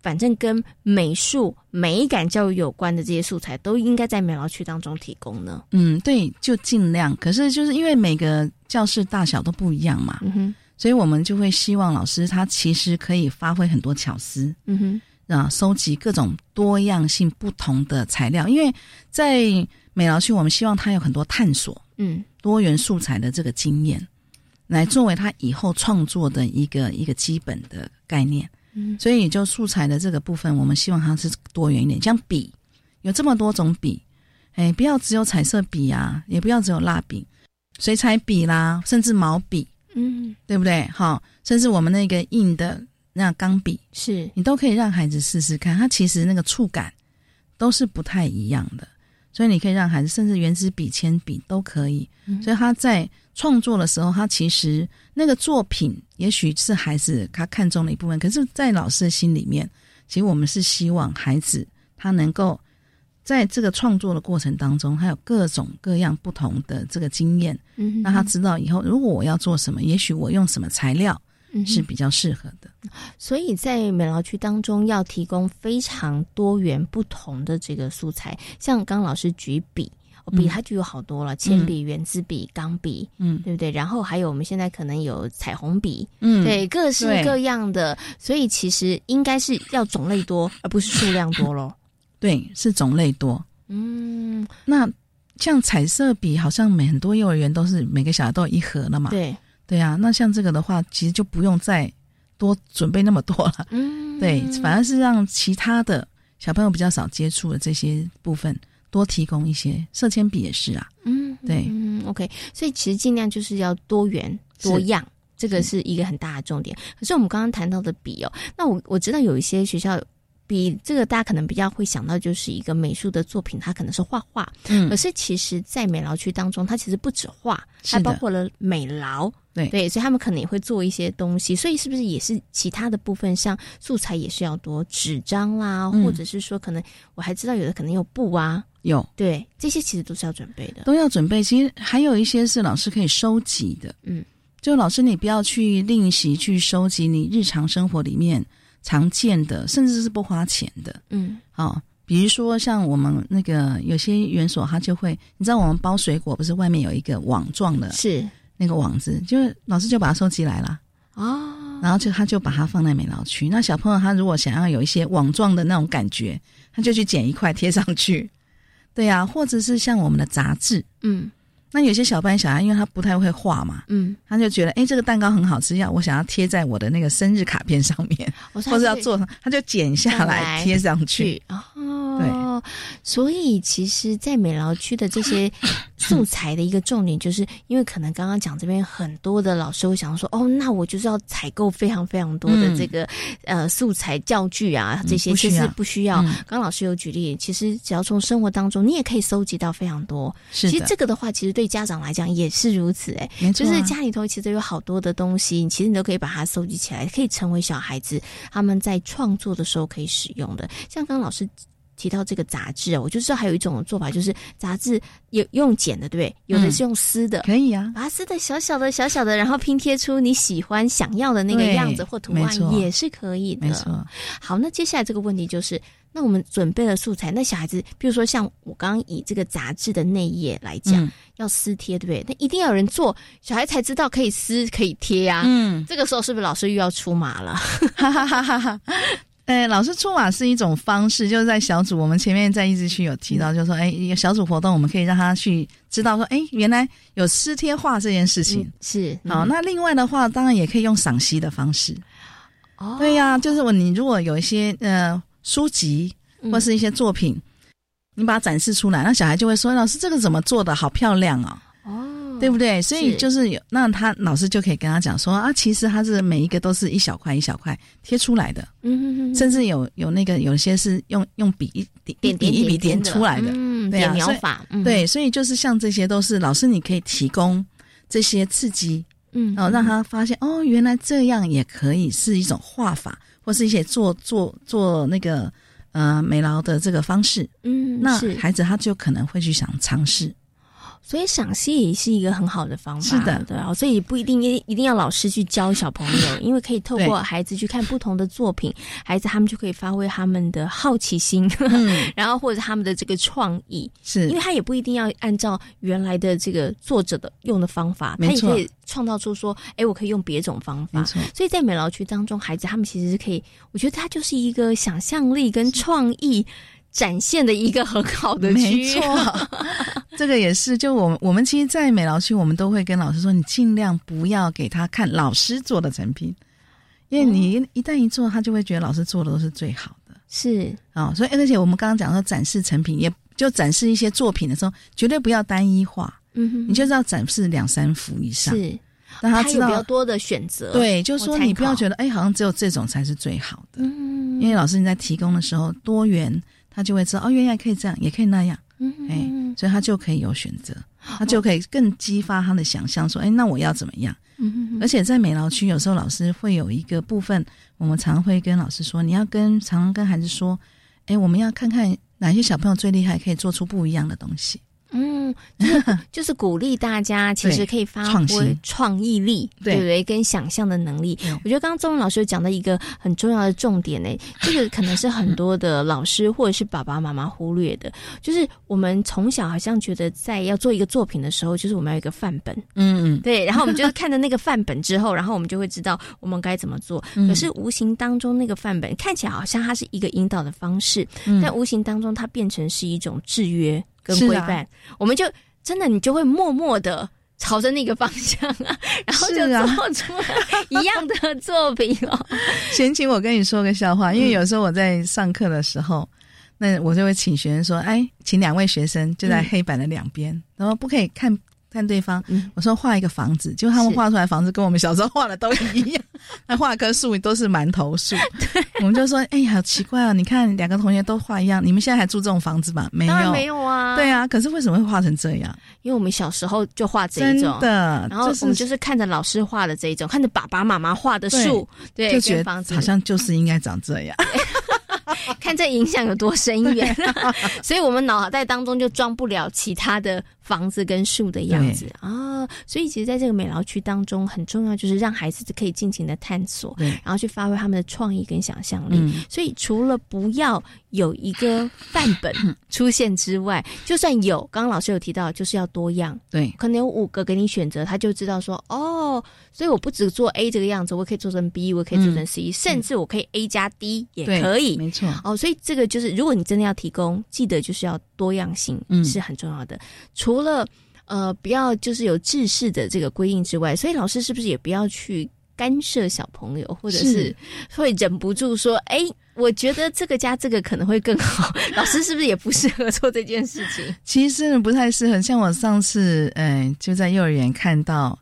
[SPEAKER 1] 反正跟美术美感教育有关的这些素材，都应该在美劳区当中提供呢？
[SPEAKER 7] 嗯，对，就尽量。可是就是因为每个教室大小都不一样嘛。嗯哼。所以我们就会希望老师他其实可以发挥很多巧思，嗯哼，啊，收集各种多样性不同的材料，因为在美劳区，我们希望他有很多探索，嗯，多元素材的这个经验，来作为他以后创作的一个一个基本的概念。嗯，所以就素材的这个部分，我们希望它是多元一点，像笔有这么多种笔，哎，不要只有彩色笔啊，也不要只有蜡笔、水彩笔啦，甚至毛笔。嗯，对不对？好，甚至我们那个硬的那钢笔，
[SPEAKER 1] 是
[SPEAKER 7] 你都可以让孩子试试看，它其实那个触感都是不太一样的，所以你可以让孩子，甚至原子笔、铅笔都可以。所以他在创作的时候，他其实那个作品也许是孩子他看中的一部分，可是，在老师的心里面，其实我们是希望孩子他能够。在这个创作的过程当中，还有各种各样不同的这个经验，嗯，让他知道以后如果我要做什么，也许我用什么材料是比较适合的。
[SPEAKER 1] 所以在美劳区当中，要提供非常多元不同的这个素材，像刚老师举笔，笔它就有好多了，铅笔、圆珠笔、钢笔，嗯，对不对？然后还有我们现在可能有彩虹笔，嗯，对，各式各样的。所以其实应该是要种类多，而不是数量多喽。
[SPEAKER 7] 对，是种类多。嗯，那像彩色笔，好像每很多幼儿园都是每个小孩都有一盒了嘛。
[SPEAKER 1] 对，
[SPEAKER 7] 对啊。那像这个的话，其实就不用再多准备那么多了。嗯，对，反而是让其他的小朋友比较少接触的这些部分，多提供一些。色铅笔也是啊。嗯，对。
[SPEAKER 1] 嗯，OK。所以其实尽量就是要多元多样，这个是一个很大的重点。可是我们刚刚谈到的笔哦，那我我知道有一些学校。比这个大家可能比较会想到就是一个美术的作品，它可能是画画。嗯，可是其实，在美劳区当中，它其实不止画，还包括了美劳。
[SPEAKER 7] 对
[SPEAKER 1] 对，所以他们可能也会做一些东西。所以是不是也是其他的部分，像素材也是要多，纸张啦，或者是说可能我还知道有的可能有布啊，
[SPEAKER 7] 有
[SPEAKER 1] 对这些其实都是要准备的，
[SPEAKER 7] 都要准备。其实还有一些是老师可以收集的。嗯，就老师你不要去练习去收集你日常生活里面。常见的，甚至是不花钱的，嗯，好，比如说像我们那个有些园所，他就会，你知道我们包水果不是外面有一个网状的，
[SPEAKER 1] 是。
[SPEAKER 7] 那个网子，就是老师就把它收集来了，哦，然后就他就把它放在美劳区。那小朋友他如果想要有一些网状的那种感觉，他就去剪一块贴上去，对呀，或者是像我们的杂志，嗯。那有些小班小孩，因为他不太会画嘛，嗯，他就觉得，哎，这个蛋糕很好吃，要我想要贴在我的那个生日卡片上面，或者要做，他就剪下来贴上去。
[SPEAKER 1] 哦，对，所以其实，在美劳区的这些 素材的一个重点，就是因为可能刚刚讲这边很多的老师会想说，哦，那我就是要采购非常非常多的这个呃素材教具啊，这些其实不需要。刚老师有举例，其实只要从生活当中，你也可以搜集到非常多。
[SPEAKER 7] 其
[SPEAKER 1] 实这个的话，其实对家长来讲也是如此，哎，就是家里头其实有好多的东西，其实你都可以把它搜集起来，可以成为小孩子他们在创作的时候可以使用的。像刚刚老师。提到这个杂志啊，我就知道还有一种做法，就是杂志有用剪的，对不对？有的是用撕的，
[SPEAKER 7] 可以啊，
[SPEAKER 1] 把它撕的小小的、小小的，然后拼贴出你喜欢、想要的那个样子或图案，也是可以的。
[SPEAKER 7] 没错。
[SPEAKER 1] 好，那接下来这个问题就是，那我们准备了素材，那小孩子，比如说像我刚刚以这个杂志的内页来讲，要撕贴，对不对？那一定要有人做，小孩才知道可以撕、可以贴呀。嗯，这个时候是不是老师又要出马了？哈哈哈哈哈。
[SPEAKER 7] 哎，老师出马是一种方式，就是在小组，我们前面在一直区有提到，就是说，哎，一个小组活动，我们可以让他去知道说，哎，原来有撕贴画这件事情
[SPEAKER 1] 是
[SPEAKER 7] 好。那另外的话，当然也可以用赏析的方式。哦，对呀，就是我你如果有一些呃书籍或是一些作品，你把它展示出来，那小孩就会说，老师这个怎么做的好漂亮哦。哦。对不对？所以就是有，那他老师就可以跟他讲说啊，其实他是每一个都是一小块一小块贴出来的，嗯，甚至有有那个有些是用用笔一点点一笔点出来的，
[SPEAKER 1] 嗯，点描法，
[SPEAKER 7] 对，所以就是像这些都是老师你可以提供这些刺激，嗯，然后让他发现哦，原来这样也可以是一种画法，或是一些做做做那个呃美劳的这个方式，嗯，那孩子他就可能会去想尝试。
[SPEAKER 1] 所以赏析也是一个很好的方
[SPEAKER 7] 法，是的，
[SPEAKER 1] 对啊，所以不一定一一定要老师去教小朋友，因为可以透过孩子去看不同的作品，孩子他们就可以发挥他们的好奇心，然后或者他们的这个创意，
[SPEAKER 7] 是。
[SPEAKER 1] 因为他也不一定要按照原来的这个作者的用的方法，他也可以创造出说，哎，我可以用别种方法，所以在美劳区当中，孩子他们其实是可以，我觉得他就是一个想象力跟创意。展现的一个很好的
[SPEAKER 7] 没错，这个也是。就我我们其实，在美劳区，我们都会跟老师说，你尽量不要给他看老师做的成品，因为你一旦一做，他就会觉得老师做的都是最好的。
[SPEAKER 1] 是
[SPEAKER 7] 啊，所以而且我们刚刚讲说展示成品，也就展示一些作品的时候，绝对不要单一化。嗯哼，你就是要展示两三幅以上，
[SPEAKER 1] 是
[SPEAKER 7] 让他知道
[SPEAKER 1] 比较多的选择。
[SPEAKER 7] 对，就是说你不要觉得哎，好像只有这种才是最好的。嗯，因为老师你在提供的时候多元。他就会知道哦，原来可以这样，也可以那样，嗯哎，所以他就可以有选择，他就可以更激发他的想象，说，哎，那我要怎么样？嗯而且在美劳区，有时候老师会有一个部分，我们常会跟老师说，你要跟常跟孩子说，哎，我们要看看哪些小朋友最厉害，可以做出不一样的东西。
[SPEAKER 1] 嗯，就是鼓励大家，其实可以发挥创意力，对不对？跟想象的能力。我觉得刚刚钟文老师有讲到一个很重要的重点呢，这 个可能是很多的老师或者是爸爸妈妈忽略的，就是我们从小好像觉得在要做一个作品的时候，就是我们要一个范本，嗯嗯，对，然后我们就是看着那个范本之后，然后我们就会知道我们该怎么做。可是无形当中，那个范本看起来好像它是一个引导的方式，但无形当中它变成是一种制约。跟规范，我们就真的你就会默默的朝着那个方向啊，然后就做出一样的作品哦。
[SPEAKER 7] 先请我跟你说个笑话，因为有时候我在上课的时候，那我就会请学生说：“哎，请两位学生就在黑板的两边，然后不可以看。”看对方，我说画一个房子，就他们画出来房子跟我们小时候画的都一样。那画棵树都是馒头树，我们就说：“哎，好奇怪啊！你看两个同学都画一样，你们现在还住这种房子吗？没有，
[SPEAKER 1] 没有啊。
[SPEAKER 7] 对啊，可是为什么会画成这样？
[SPEAKER 1] 因为我们小时候就画这一种
[SPEAKER 7] 的，
[SPEAKER 1] 然后我们就是看着老师画的这一种，看着爸爸妈妈画的树，对，
[SPEAKER 7] 就觉得好像就是应该长这样。
[SPEAKER 1] 看这影响有多深远，所以我们脑袋当中就装不了其他的。房子跟树的样子。啊，所以其实在这个美劳区当中，很重要就是让孩子可以尽情的探索，然后去发挥他们的创意跟想象力。所以除了不要有一个范本 出现之外，就算有，刚刚老师有提到，就是要多样，
[SPEAKER 7] 对，
[SPEAKER 1] 可能有五个给你选择，他就知道说，哦，所以我不只做 A 这个样子，我可以做成 B，我可以做成 C，甚至我可以 A 加 D 也可以，
[SPEAKER 7] 没错。
[SPEAKER 1] 哦，所以这个就是，如果你真的要提供，记得就是要多样性是很重要的。除了呃，不要就是有制式的这个规定之外，所以老师是不是也不要去干涉小朋友，或者是会忍不住说：“哎，我觉得这个加这个可能会更好。”老师是不是也不适合做这件事情？
[SPEAKER 7] 其实不太适合。像我上次，嗯，就在幼儿园看到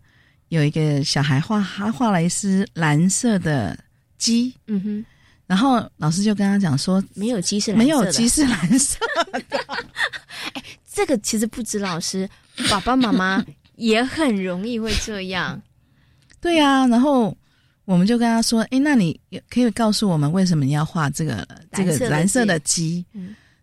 [SPEAKER 7] 有一个小孩画，他画了一只蓝色的鸡，嗯哼，然后老师就跟他讲说：“
[SPEAKER 1] 没有鸡是
[SPEAKER 7] 没有鸡是蓝色的。”
[SPEAKER 1] 哎，这个其实不止老师，爸爸妈妈 也很容易会这样。
[SPEAKER 7] 对呀，然后我们就跟他说：“哎，那你可以告诉我们为什么你要画这个这个蓝色的鸡？”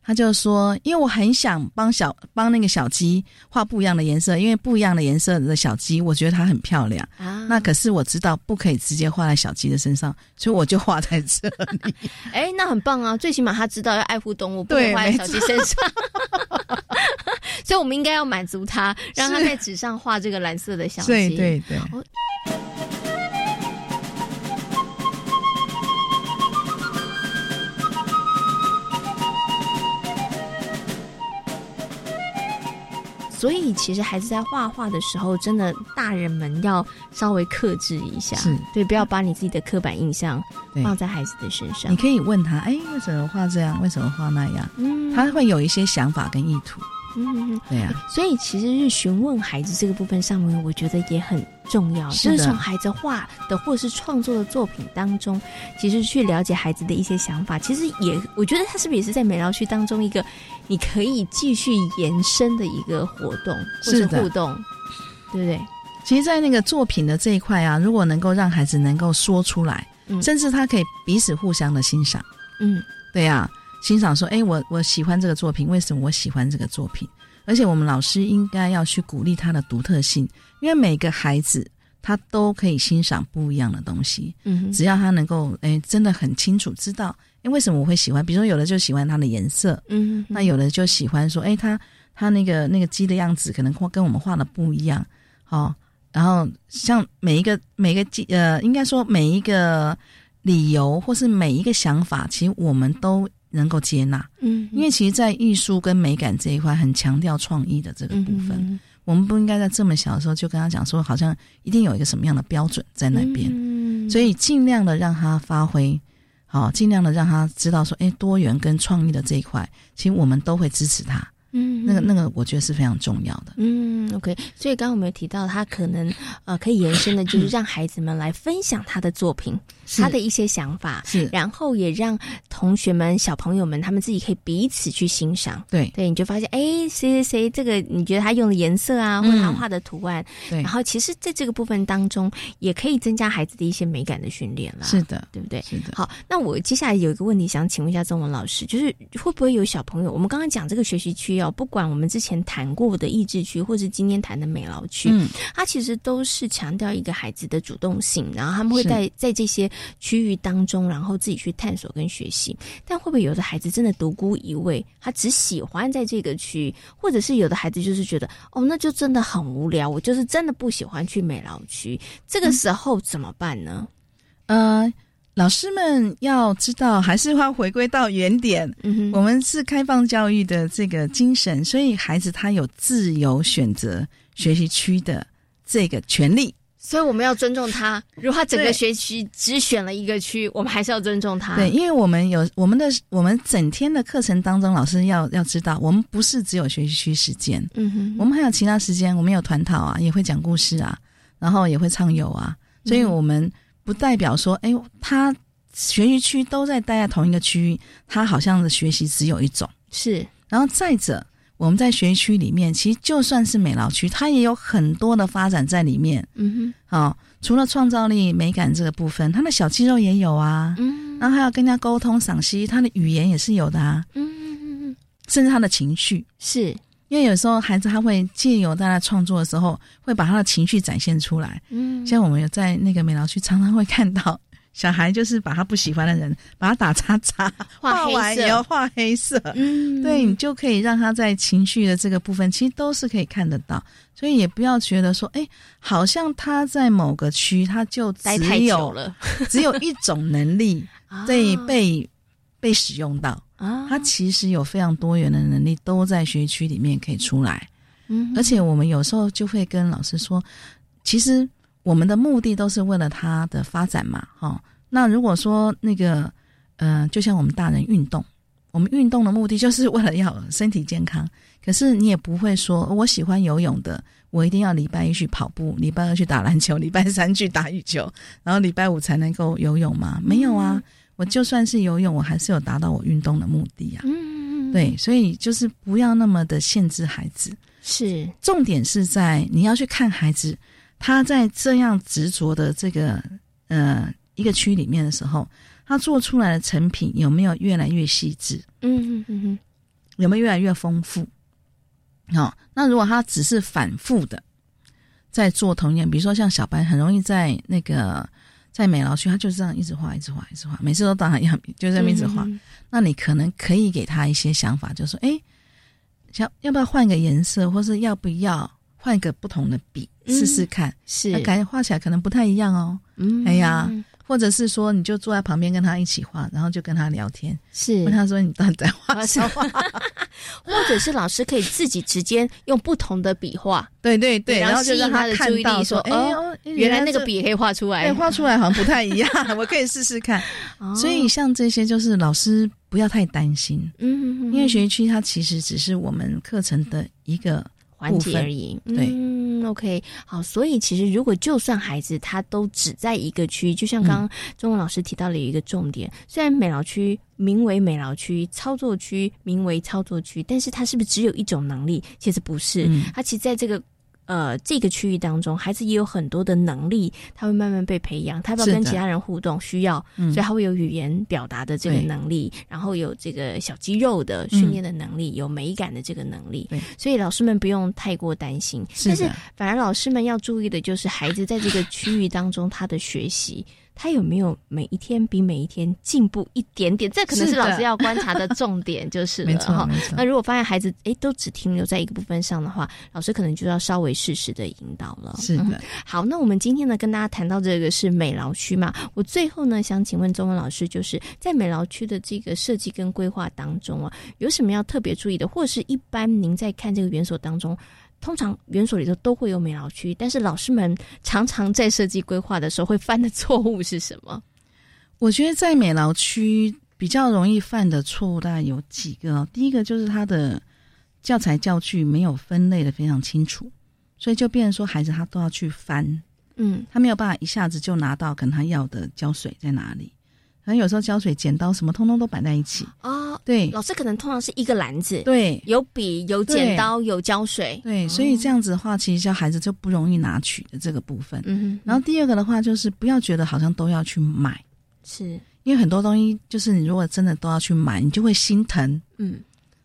[SPEAKER 7] 他就说：“因为我很想帮小帮那个小鸡画不一样的颜色，因为不一样的颜色的小鸡，我觉得它很漂亮。啊，那可是我知道不可以直接画在小鸡的身上，所以我就画在这里。
[SPEAKER 1] 哎，那很棒啊！最起码他知道要爱护动物，不能画在小鸡身上。所以，我们应该要满足他，让他在纸上画这个蓝色的小鸡。
[SPEAKER 7] 对对对。”
[SPEAKER 1] 所以，其实孩子在画画的时候，真的大人们要稍微克制一下，
[SPEAKER 7] 是
[SPEAKER 1] 对，不要把你自己的刻板印象放在孩子的身上。
[SPEAKER 7] 你可以问他：“哎，为什么画这样？为什么画那样？”嗯，他会有一些想法跟意图。嗯，对呀。
[SPEAKER 1] 所以，其实是询问孩子这个部分上面，我觉得也很重要。就是从孩子画的或者是创作的作品当中，其实去了解孩子的一些想法。其实也，我觉得他是不是也是在美劳区当中一个你可以继续延伸的一个活动或者互动，对不对？
[SPEAKER 7] 其实，在那个作品的这一块啊，如果能够让孩子能够说出来，甚至他可以彼此互相的欣赏。嗯，对呀。欣赏说：“哎，我我喜欢这个作品，为什么我喜欢这个作品？而且我们老师应该要去鼓励他的独特性，因为每个孩子他都可以欣赏不一样的东西。嗯，只要他能够哎，真的很清楚知道，哎，为什么我会喜欢？比如说有的就喜欢它的颜色，嗯，那有的就喜欢说，哎，他他那个那个鸡的样子可能画跟我们画的不一样，哦，然后像每一个每个鸡，呃，应该说每一个理由或是每一个想法，其实我们都。”能够接纳，嗯，因为其实，在艺术跟美感这一块，很强调创意的这个部分，我们不应该在这么小的时候就跟他讲说，好像一定有一个什么样的标准在那边，嗯，所以尽量的让他发挥，好，尽量的让他知道说，哎，多元跟创意的这一块，其实我们都会支持他。嗯，那个那个，我觉得是非常重要的。
[SPEAKER 1] 嗯，OK。所以刚刚我们有提到，他可能呃可以延伸的，就是 让孩子们来分享他的作品，他的一些想法，
[SPEAKER 7] 是，
[SPEAKER 1] 然后也让同学们、小朋友们他们自己可以彼此去欣赏。
[SPEAKER 7] 对
[SPEAKER 1] 对，你就发现，哎，谁谁谁，这个你觉得他用的颜色啊，或他画的图案，
[SPEAKER 7] 对。
[SPEAKER 1] 然后其实在这个部分当中，也可以增加孩子的一些美感的训练了。
[SPEAKER 7] 是的，
[SPEAKER 1] 对不对？
[SPEAKER 7] 是的。
[SPEAKER 1] 好，那我接下来有一个问题想请问一下中文老师，就是会不会有小朋友？我们刚刚讲这个学习区哦。不管我们之前谈过的益智区，或是今天谈的美劳区，嗯，它其实都是强调一个孩子的主动性，然后他们会在在这些区域当中，然后自己去探索跟学习。但会不会有的孩子真的独孤一味，他只喜欢在这个区，或者是有的孩子就是觉得，哦，那就真的很无聊，我就是真的不喜欢去美劳区。这个时候怎么办呢？
[SPEAKER 7] 呃。老师们要知道，还是要回归到原点。嗯我们是开放教育的这个精神，所以孩子他有自由选择学习区的这个权利。
[SPEAKER 1] 所以我们要尊重他。如果他整个学期只选了一个区，我们还是要尊重他。
[SPEAKER 7] 对，因为我们有我们的我们整天的课程当中，老师要要知道，我们不是只有学习区时间。嗯哼，我们还有其他时间，我们有团讨啊，也会讲故事啊，然后也会唱游啊，所以我们。不代表说，哎，他学习区都在待在同一个区域，他好像的学习只有一种。
[SPEAKER 1] 是，
[SPEAKER 7] 然后再者，我们在学习区里面，其实就算是美劳区，它也有很多的发展在里面。嗯哼，好，除了创造力、美感这个部分，他的小肌肉也有啊。嗯，然后还要跟人家沟通、赏析，他的语言也是有的啊。嗯嗯嗯嗯，甚至他的情绪
[SPEAKER 1] 是。
[SPEAKER 7] 因为有时候孩子他会借由在创作的时候，会把他的情绪展现出来。嗯，像我们有在那个美劳区常常会看到小孩，就是把他不喜欢的人，把他打叉叉，画完也要画黑色。嗯，对你就可以让他在情绪的这个部分，其实都是可以看得到。所以也不要觉得说，哎，好像他在某个区，他就只有
[SPEAKER 1] 了，
[SPEAKER 7] 只有一种能力 被被被使用到。啊，他其实有非常多元的能力，都在学习区里面可以出来。嗯，而且我们有时候就会跟老师说，其实我们的目的都是为了他的发展嘛，哈。那如果说那个，呃，就像我们大人运动，我们运动的目的就是为了要身体健康。可是你也不会说我喜欢游泳的，我一定要礼拜一去跑步，礼拜二去打篮球，礼拜三去打羽球，然后礼拜五才能够游泳吗？没有啊，我就算是游泳，我还是有达到我运动的目的啊。嗯，对，所以就是不要那么的限制孩子。
[SPEAKER 1] 是，
[SPEAKER 7] 重点是在你要去看孩子，他在这样执着的这个呃一个区里面的时候，他做出来的成品有没有越来越细致？嗯嗯嗯，有没有越来越丰富？好，那如果他只是反复的在做同样，比如说像小白很容易在那个在美劳区，他就是这样一直画，一直画，一直画，每次都当然样，就这么一直画。那你可能可以给他一些想法，就说：哎。想要不要换个颜色，或是要不要换个不同的笔试试看？
[SPEAKER 1] 是，
[SPEAKER 7] 感觉画起来可能不太一样哦。嗯，哎呀，或者是说，你就坐在旁边跟他一起画，然后就跟他聊天，
[SPEAKER 1] 是
[SPEAKER 7] 问他说你到底在画什么？
[SPEAKER 1] 或者是老师可以自己直接用不同的笔画，
[SPEAKER 7] 对对对，然后
[SPEAKER 1] 就
[SPEAKER 7] 让他
[SPEAKER 1] 的注意力说，哎，原来那个笔也可以画出来，
[SPEAKER 7] 画出来好像不太一样，我可以试试看。所以像这些，就是老师。不要太担心，嗯，因为学习区它其实只是我们课程的一个
[SPEAKER 1] 环节而已。
[SPEAKER 7] 对，
[SPEAKER 1] 嗯，OK，好，所以其实如果就算孩子他都只在一个区，就像刚刚中文老师提到了一个重点，虽然美劳区名为美劳区，操作区名为操作区，但是它是不是只有一种能力？其实不是，它其实在这个。呃，这个区域当中，孩子也有很多的能力，他会慢慢被培养。他要跟其他人互动，需要，所以他会有语言表达的这个能力，然后有这个小肌肉的训练的能力，有美感的这个能力。所以老师们不用太过担心。但是反而老师们要注意的就是，孩子在这个区域当中他的学习。他有没有每一天比每一天进步一点点？这可能是老师要观察的重点，就是了哈。那如果发现孩子哎都只停留在一个部分上的话，老师可能就要稍微适时的引导了。
[SPEAKER 7] 是的。
[SPEAKER 1] 好，那我们今天呢跟大家谈到这个是美劳区嘛？我最后呢想请问中文老师，就是在美劳区的这个设计跟规划当中啊，有什么要特别注意的，或者是一般您在看这个园所当中？通常园所里头都会有美劳区，但是老师们常常在设计规划的时候会犯的错误是什么？
[SPEAKER 7] 我觉得在美劳区比较容易犯的错误大概有几个。第一个就是他的教材教具没有分类的非常清楚，所以就变成说孩子他都要去翻，嗯，他没有办法一下子就拿到可能他要的胶水在哪里。可能有时候胶水、剪刀什么通通都摆在一起
[SPEAKER 1] 啊。
[SPEAKER 7] 对，
[SPEAKER 1] 老师可能通常是一个篮子，
[SPEAKER 7] 对，
[SPEAKER 1] 有笔、有剪刀、有胶水，
[SPEAKER 7] 对，所以这样子的话，其实教孩子就不容易拿取的这个部分。嗯，然后第二个的话，就是不要觉得好像都要去买，
[SPEAKER 1] 是
[SPEAKER 7] 因为很多东西就是你如果真的都要去买，你就会心疼，嗯，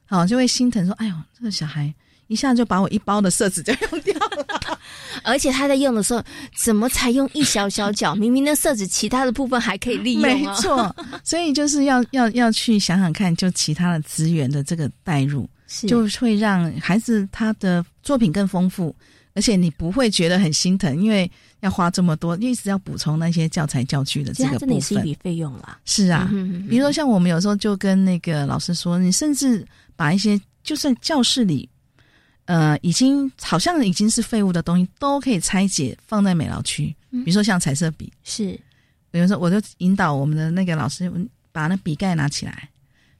[SPEAKER 7] 好，就会心疼说，哎呦，这个小孩。一下就把我一包的色纸就用掉了，
[SPEAKER 1] 而且他在用的时候，怎么才用一小小角？明明那色纸其他的部分还可以利用。
[SPEAKER 7] 没错，所以就是要要要去想想看，就其他的资源的这个带入，就会让孩子他的作品更丰富，而且你不会觉得很心疼，因为要花这么多，一直要补充那些教材教具的这个部分，
[SPEAKER 1] 真的是一笔费用啦。
[SPEAKER 7] 是啊，比如说像我们有时候就跟那个老师说，你甚至把一些就算教室里。呃，已经好像已经是废物的东西，都可以拆解放在美劳区。比如说像彩色笔，
[SPEAKER 1] 是，
[SPEAKER 7] 比如说我就引导我们的那个老师，把那笔盖拿起来，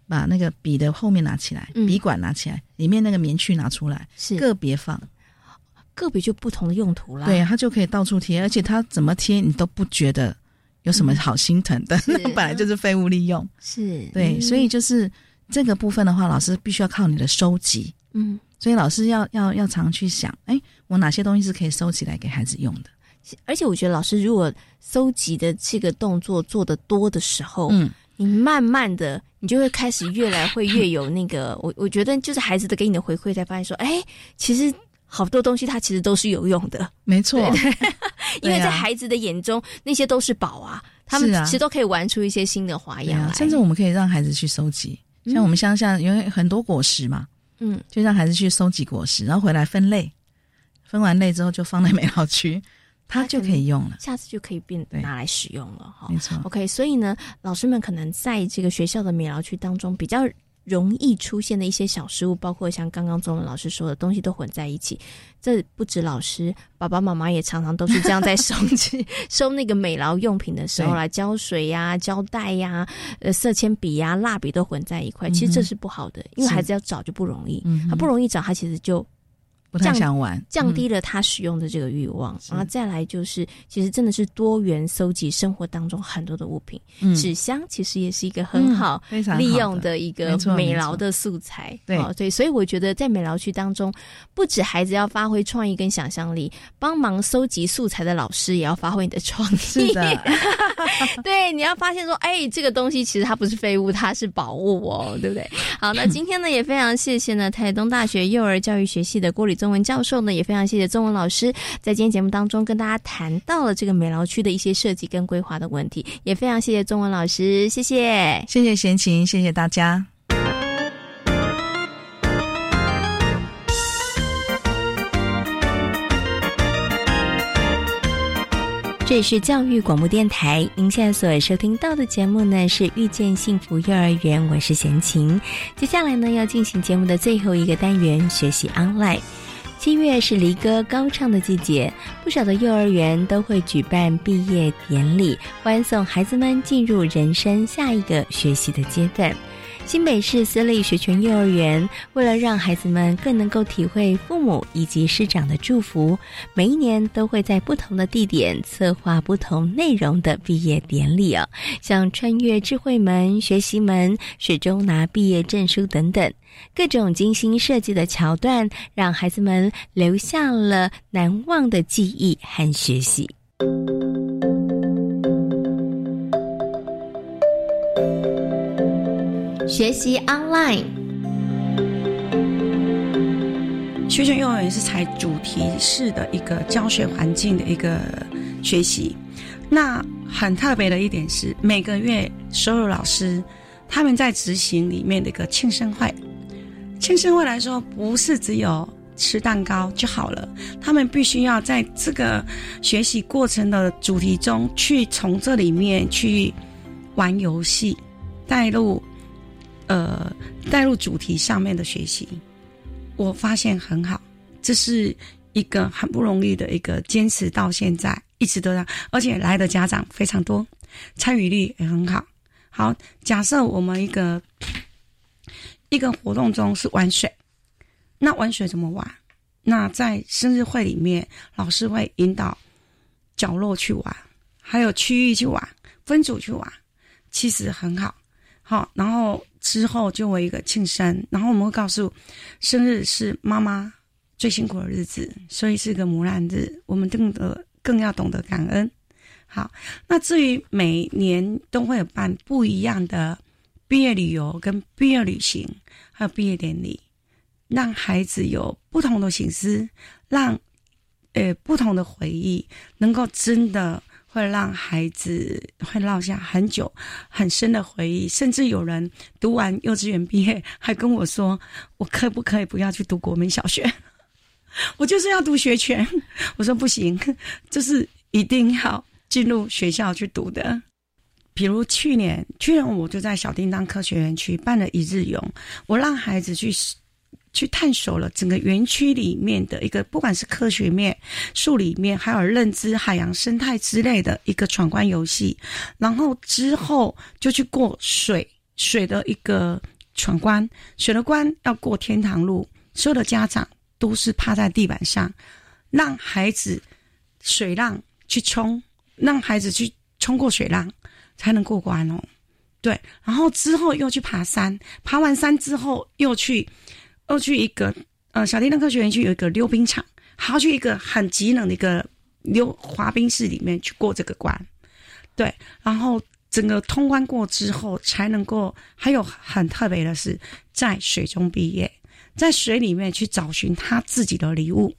[SPEAKER 7] 把那个笔的后面拿起来，笔管拿起来，里面那个棉絮拿出来，
[SPEAKER 1] 是
[SPEAKER 7] 个别放，
[SPEAKER 1] 个别就不同的用途啦。
[SPEAKER 7] 对，它就可以到处贴，而且它怎么贴你都不觉得有什么好心疼的，那本来就是废物利用。
[SPEAKER 1] 是
[SPEAKER 7] 对，所以就是这个部分的话，老师必须要靠你的收集。嗯。所以老师要要要常去想，哎，我哪些东西是可以收起来给孩子用的？
[SPEAKER 1] 而且我觉得老师如果收集的这个动作做得多的时候，嗯，你慢慢的你就会开始越来会越有那个，我我觉得就是孩子的给你的回馈，才发现说，哎，其实好多东西它其实都是有用的，
[SPEAKER 7] 没错，
[SPEAKER 1] 因为在孩子的眼中那些都是宝啊，他们其实都可以玩出一些新的花样来，
[SPEAKER 7] 甚至我们可以让孩子去收集，像我们乡下有很多果实嘛。嗯，就让孩子去收集果实，然后回来分类，分完类之后就放在美劳区，他就可以用了，
[SPEAKER 1] 下次就可以变拿来使用了哈。
[SPEAKER 7] 没错。
[SPEAKER 1] OK，所以呢，老师们可能在这个学校的美劳区当中比较容易出现的一些小失误，包括像刚刚中文老师说的东西都混在一起。这不止老师，爸爸妈妈也常常都是这样在收 收那个美劳用品的时候来胶水呀、胶带呀、呃色铅笔呀、蜡笔都混在一块。其实这是不好的，因为孩子要找就不容易，他不容易找，他其实就。
[SPEAKER 7] 不太想玩，
[SPEAKER 1] 降低了他使用的这个欲望。然后再来就是，其实真的是多元搜集生活当中很多的物品。纸箱其实也是一个很好利用的一个美劳的素材。
[SPEAKER 7] 对
[SPEAKER 1] 对，所以我觉得在美劳区当中，不止孩子要发挥创意跟想象力，帮忙搜集素材的老师也要发挥你的创意。
[SPEAKER 7] 是的，
[SPEAKER 1] 对，你要发现说，哎，这个东西其实它不是废物，它是宝物哦，对不对？好，那今天呢，也非常谢谢呢，台东大学幼儿教育学系的郭李。中文教授呢，也非常谢谢中文老师在今天节目当中跟大家谈到了这个美劳区的一些设计跟规划的问题，也非常谢谢中文老师，谢谢，
[SPEAKER 7] 谢谢贤琴，谢谢大家。
[SPEAKER 1] 这里是教育广播电台，您现在所收听到的节目呢是遇见幸福幼儿园，我是贤琴。接下来呢要进行节目的最后一个单元，学习 online。七月是离歌高唱的季节，不少的幼儿园都会举办毕业典礼，欢送孩子们进入人生下一个学习的阶段。新北市私立学全幼儿园为了让孩子们更能够体会父母以及师长的祝福，每一年都会在不同的地点策划不同内容的毕业典礼哦，像穿越智慧门、学习门、水中拿毕业证书等等，各种精心设计的桥段，让孩子们留下了难忘的记忆和学习。学习 online，
[SPEAKER 8] 学前幼儿园是采主题式的一个教学环境的一个学习。那很特别的一点是，每个月所有老师他们在执行里面的一个庆生会。庆生会来说，不是只有吃蛋糕就好了，他们必须要在这个学习过程的主题中去从这里面去玩游戏，带入。呃，带入主题上面的学习，我发现很好，这是一个很不容易的一个坚持到现在，一直都在，而且来的家长非常多，参与率也很好。好，假设我们一个一个活动中是玩水，那玩水怎么玩？那在生日会里面，老师会引导角落去玩，还有区域去玩，分组去玩，其实很好。好，然后。之后就为一个庆生，然后我们会告诉，生日是妈妈最辛苦的日子，所以是个母难日，我们更得更要懂得感恩。好，那至于每年都会有办不一样的毕业旅游、跟毕业旅行，还有毕业典礼，让孩子有不同的形式，让呃不同的回忆，能够真的。会让孩子会落下很久很深的回忆，甚至有人读完幼稚园毕业还跟我说：“我可不可以不要去读国民小学？我就是要读学前。”我说：“不行，就是一定要进入学校去读的。”比如去年，去年我就在小叮当科学园区办了一日游，我让孩子去。去探索了整个园区里面的一个，不管是科学面、数理面，还有认知、海洋生态之类的一个闯关游戏，然后之后就去过水水的一个闯关，水的关要过天堂路，所有的家长都是趴在地板上，让孩子水浪去冲，让孩子去冲过水浪才能过关哦。对，然后之后又去爬山，爬完山之后又去。又去一个呃小叮当科学园区有一个溜冰场，还要去一个很极冷的一个溜滑冰室里面去过这个关，对，然后整个通关过之后才能够，还有很特别的是在水中毕业，在水里面去找寻他自己的礼物，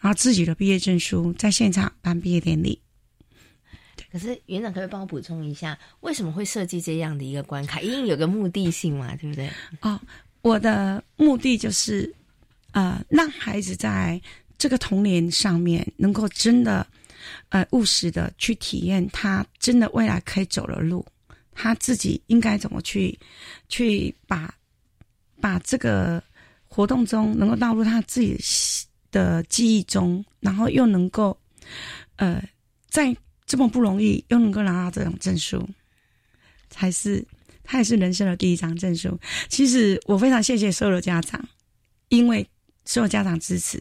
[SPEAKER 8] 然后自己的毕业证书，在现场办毕业典礼。
[SPEAKER 1] 可是园长可不可以帮我补充一下，为什么会设计这样的一个关卡？一定有个目的性嘛，对不对？
[SPEAKER 8] 哦。我的目的就是，呃，让孩子在这个童年上面能够真的，呃，务实的去体验他真的未来可以走的路，他自己应该怎么去，去把把这个活动中能够纳入他自己的记忆中，然后又能够，呃，在这么不容易又能够拿到这种证书，才是它也是人生的第一张证书。其实我非常谢谢所有的家长，因为所有家长支持，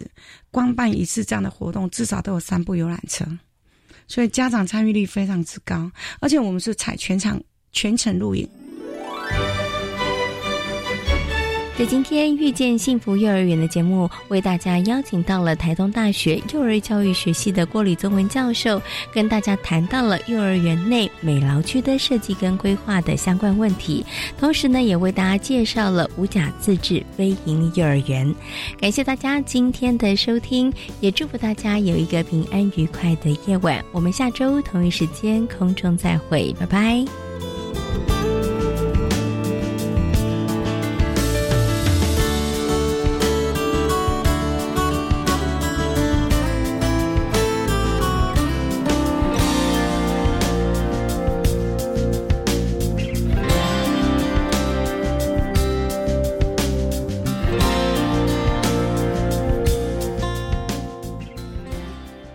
[SPEAKER 8] 光办一次这样的活动，至少都有三部游览车，所以家长参与率非常之高，而且我们是采全场全程录影。
[SPEAKER 1] 在今天遇见幸福幼儿园的节目，为大家邀请到了台东大学幼儿教育学系的郭李宗文教授，跟大家谈到了幼儿园内美劳区的设计跟规划的相关问题，同时呢，也为大家介绍了无甲自治非营幼儿园。感谢大家今天的收听，也祝福大家有一个平安愉快的夜晚。我们下周同一时间空中再会，拜拜。